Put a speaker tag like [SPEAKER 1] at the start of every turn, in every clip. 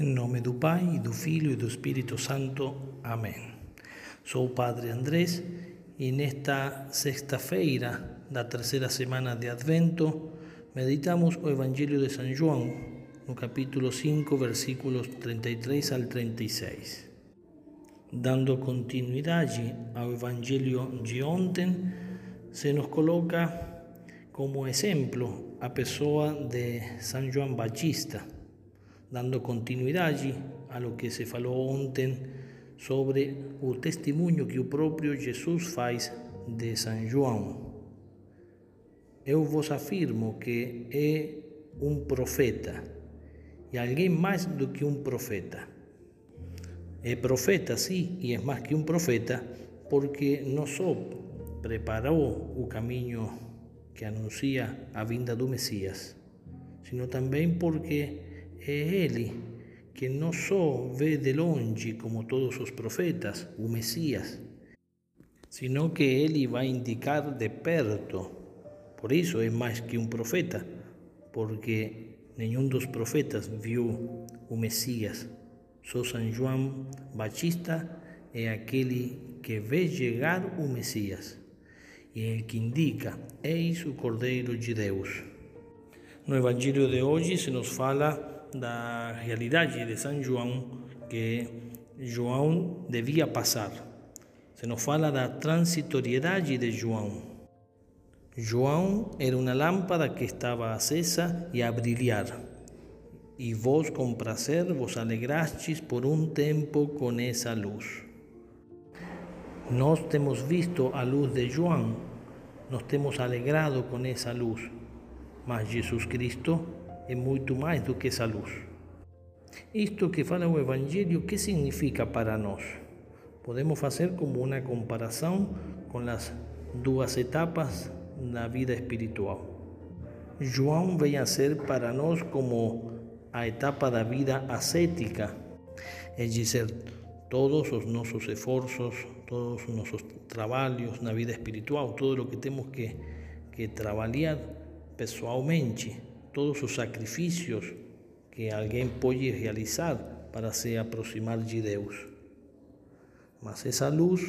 [SPEAKER 1] Em nome do Pai, do Filho e do Espírito Santo. Amém. Sou o Padre Andrés e nesta sexta-feira da terceira semana de Advento meditamos o Evangelho de São João, no capítulo 5, versículos 33 al 36. Dando continuidade ao Evangelho de ontem, se nos coloca como exemplo a pessoa de São João Batista dando continuidade a lo que se falou ontem sobre o testemunho que o próprio Jesus faz de São João. Eu vos afirmo que é um profeta e alguém mais do que um profeta. É profeta, sim, e é mais que um profeta, porque não só preparou o caminho que anuncia a vinda do Messias, sino também porque é Ele que não só vê de longe como todos os profetas o Messias, sino que Ele vai indicar de perto. Por isso é mais que um profeta, porque nenhum dos profetas viu o Messias. Só São João Batista é aquele que vê chegar o Messias e é ele que indica: Eis o Cordeiro de Deus. No Evangelho de hoje se nos fala da realidade de São João que João devia passar. Se nos fala da transitoriedade de João. João era uma lâmpada que estava acesa e a brilhar. E vós, com prazer, vos alegrastes por um tempo com essa luz. Nós temos visto a luz de João, nos temos alegrado com essa luz, mas Jesus Cristo é muito mais do que essa luz. Isto que fala o Evangelho, que significa para nós? Podemos fazer como uma comparação com as duas etapas da vida espiritual. João vem a ser para nós como a etapa da vida ascética, é dizer, todos os nossos esforços, todos os nossos trabalhos na vida espiritual, todo o que temos que, que trabalhar pessoalmente, todos os sacrifícios que alguém pode realizar para se aproximar de Deus. Mas essa luz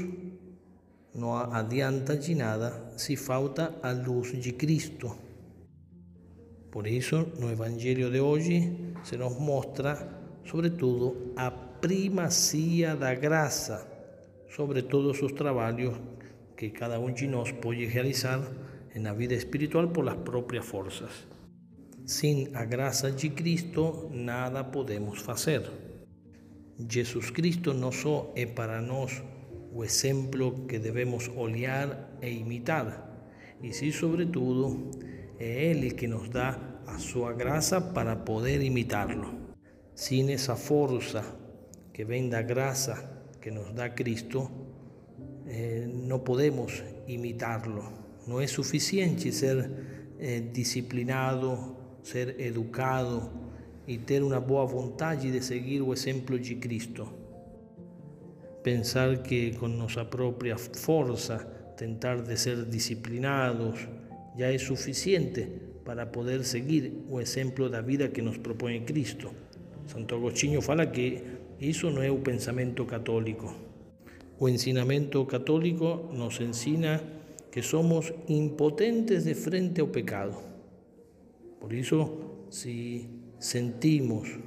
[SPEAKER 1] não adianta de nada se falta a luz de Cristo. Por isso, no Evangelho de hoje, se nos mostra, sobretudo, a primazia da graça sobre todos os trabalhos que cada um de nós pode realizar na vida espiritual por as próprias forças. Sem a graça de Cristo, nada podemos fazer. Jesus Cristo não só é para nós o exemplo que devemos olhar e imitar, e sim, sobretudo, é Ele que nos dá a sua graça para poder imitá-lo. Sem essa força que vem da que nos dá Cristo, eh, não podemos imitá-lo. Não é suficiente ser eh, disciplinado, ser educado e ter uma boa vontade de seguir o exemplo de Cristo. Pensar que com nossa própria força tentar de ser disciplinados já é suficiente para poder seguir o exemplo da vida que nos propõe Cristo. Santo Agostinho fala que isso não é o pensamento católico. O ensinamento católico nos ensina que somos impotentes de frente ao pecado por isso, se sentimos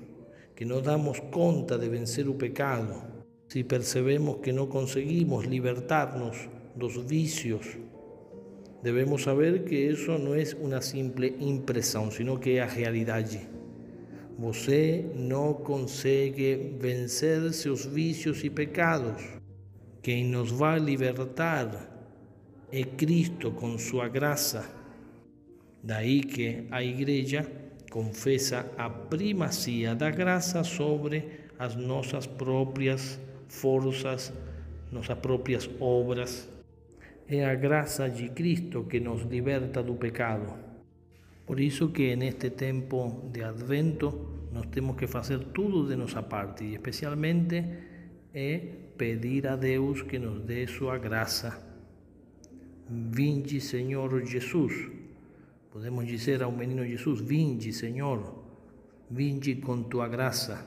[SPEAKER 1] que não damos conta de vencer o pecado, se percebemos que não conseguimos libertar-nos dos vícios, devemos saber que isso não é uma simples impressão, sino que é a realidade. Você não consegue vencer seus vícios e pecados. Quem nos vai libertar é Cristo com sua graça. Daí que a Igreja confessa a primazia da graça sobre as nossas próprias forças, nossas próprias obras. É a graça de Cristo que nos liberta do pecado. Por isso que neste tempo de Advento nós temos que fazer tudo de nossa parte e especialmente é pedir a Deus que nos dê sua graça. Vinde, Senhor Jesus. Podemos dizer ao menino Jesus: Vinde, Senhor, vinde com tua graça.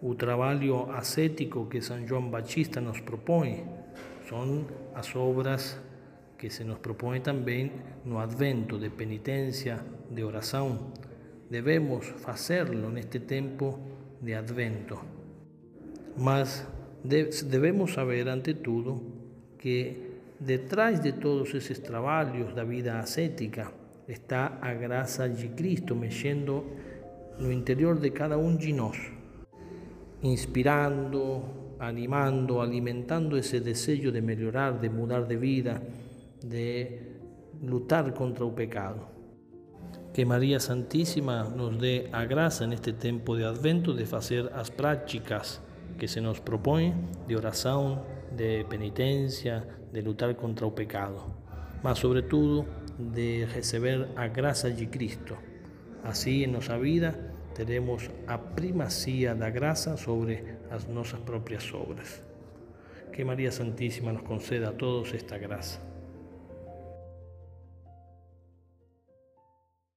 [SPEAKER 1] o trabalho ascético que São João Batista nos propõe. São as obras que se nos propõe também no advento de penitência, de oração. Devemos fazê-lo neste tempo de advento. Mas devemos saber, ante tudo, que detrás de todos esses trabalhos da vida ascética está a graça de Cristo mexendo no interior de cada um de nós inspirando, animando, alimentando ese deseo de mejorar, de mudar de vida, de lutar contra el pecado. Que María Santísima nos dé a gracia en este tiempo de Advento de hacer las prácticas que se nos propone de oración, de penitencia, de lutar contra el pecado, mas sobre todo de recibir a gracia de Cristo. Así en nuestra vida teremos a primacía da graça sobre as nossas próprias obras. Que María Santísima nos conceda a todos esta graça.